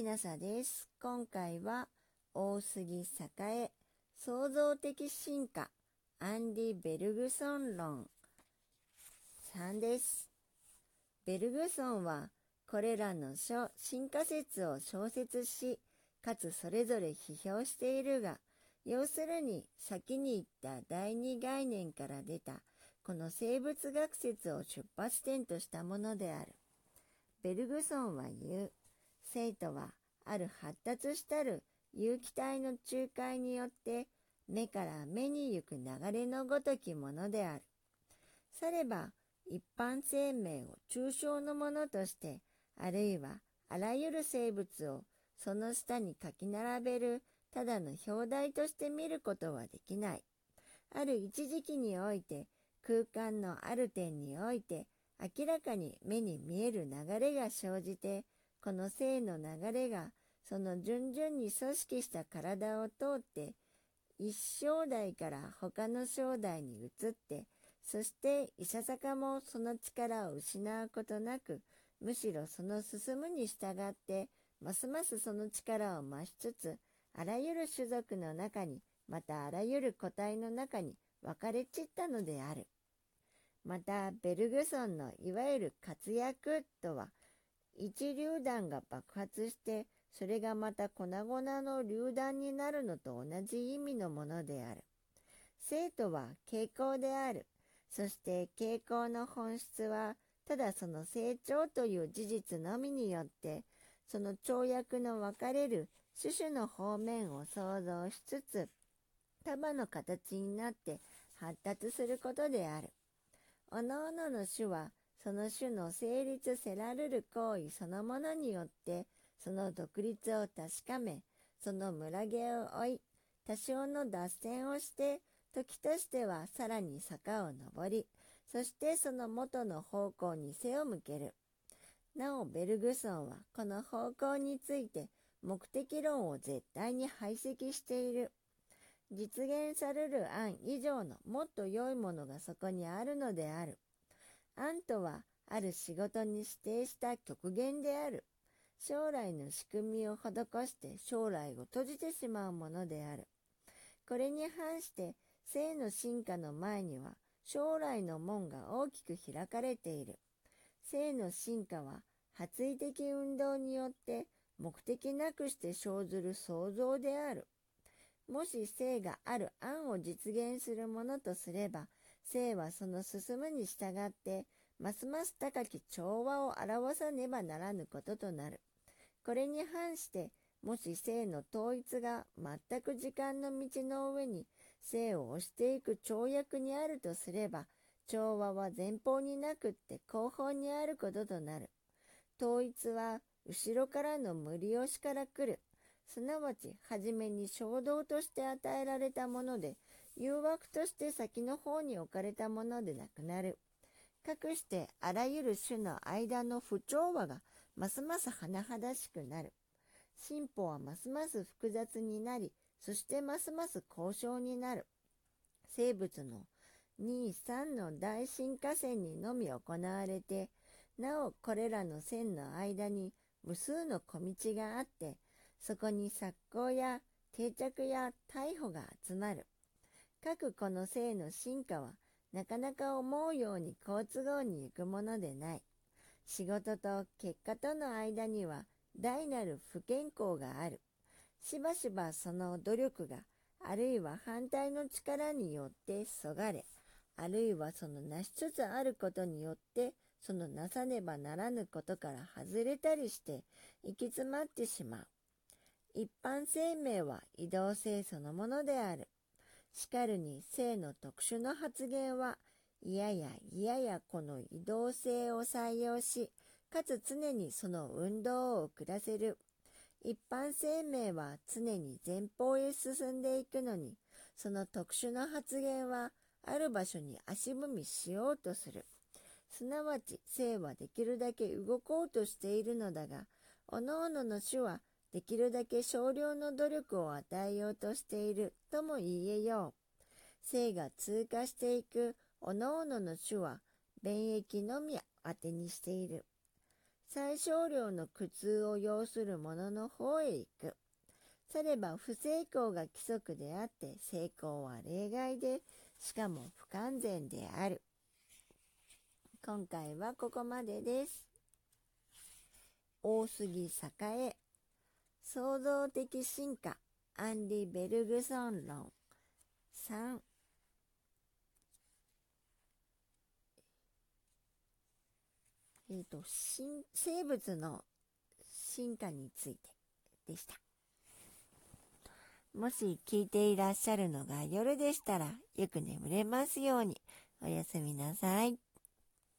ひなさです。今回は大杉栄創造的進化アンディ・ベルグソン論3です。ベルグソンはこれらの書進化説を小説し、かつそれぞれ批評しているが、要するに先に言った第二概念から出たこの生物学説を出発点としたものである。ベルグソンは言う。生徒はある発達したる有機体の仲介によって目から目に行く流れのごときものである。されば一般生命を抽象のものとしてあるいはあらゆる生物をその下に書き並べるただの表題として見ることはできない。ある一時期において空間のある点において明らかに目に見える流れが生じてこの性の流れがその順々に組織した体を通って一正代から他の正代に移ってそしていささかもその力を失うことなくむしろその進むに従ってますますその力を増しつつあらゆる種族の中にまたあらゆる個体の中に分かれ散ったのである。またベルグソンのいわゆる活躍とは一榴弾が爆発してそれがまた粉々の榴弾になるのと同じ意味のものである。生徒は傾向である。そして傾向の本質はただその成長という事実のみによってその跳躍の分かれる種々の方面を想像しつつ束の形になって発達することである。おのおのの種はその種の成立せられる行為そのものによってその独立を確かめその村毛を追い多少の脱線をして時としてはさらに坂を登りそしてその元の方向に背を向けるなおベルグソンはこの方向について目的論を絶対に排斥している実現される案以上のもっと良いものがそこにあるのである。案とはある仕事に指定した極限である。将来の仕組みを施して将来を閉じてしまうものである。これに反して性の進化の前には将来の門が大きく開かれている。性の進化は発意的運動によって目的なくして生ずる創造である。もし性がある案を実現するものとすれば、生はその進むに従って、ますます高き調和を表さねばならぬこととなる。これに反して、もし生の統一が全く時間の道の上に生を押していく跳躍にあるとすれば、調和は前方になくって後方にあることとなる。統一は後ろからの無理押しから来る。すなわち、はじめに衝動として与えられたもので、誘惑として先の方に置かれたものでなくなる。かくしてあらゆる種の間の不調和がますます甚だしくなる。進歩はますます複雑になり、そしてますます交渉になる。生物の2、3の大進化線にのみ行われて、なおこれらの線の間に無数の小道があって、そこに錯行や定着や逮捕が集まる。各この性の進化はなかなか思うように好都合に行くものでない。仕事と結果との間には大なる不健康がある。しばしばその努力があるいは反対の力によってそがれ、あるいはその成しつつあることによってそのなさねばならぬことから外れたりして行き詰まってしまう。一般生命は移動性そのものである。しかるに性の特殊の発言は、いややいややこの移動性を採用し、かつ常にその運動を遅らせる。一般生命は常に前方へ進んでいくのに、その特殊な発言はある場所に足踏みしようとする。すなわち性はできるだけ動こうとしているのだが、おのおのの種はできるだけ少量の努力を与えようとしているとも言えよう。性が通過していく各々の種は、便益のみ当てにしている。最小量の苦痛を要するものの方へ行く。されば不成功が規則であって成功は例外でしかも不完全である。今回はここまでです。大杉栄創造的進化アンディ・ベルグソン論3えっ、ー、と生物の進化についてでした。もし聞いていらっしゃるのが夜でしたらよく眠れますようにおやすみなさい。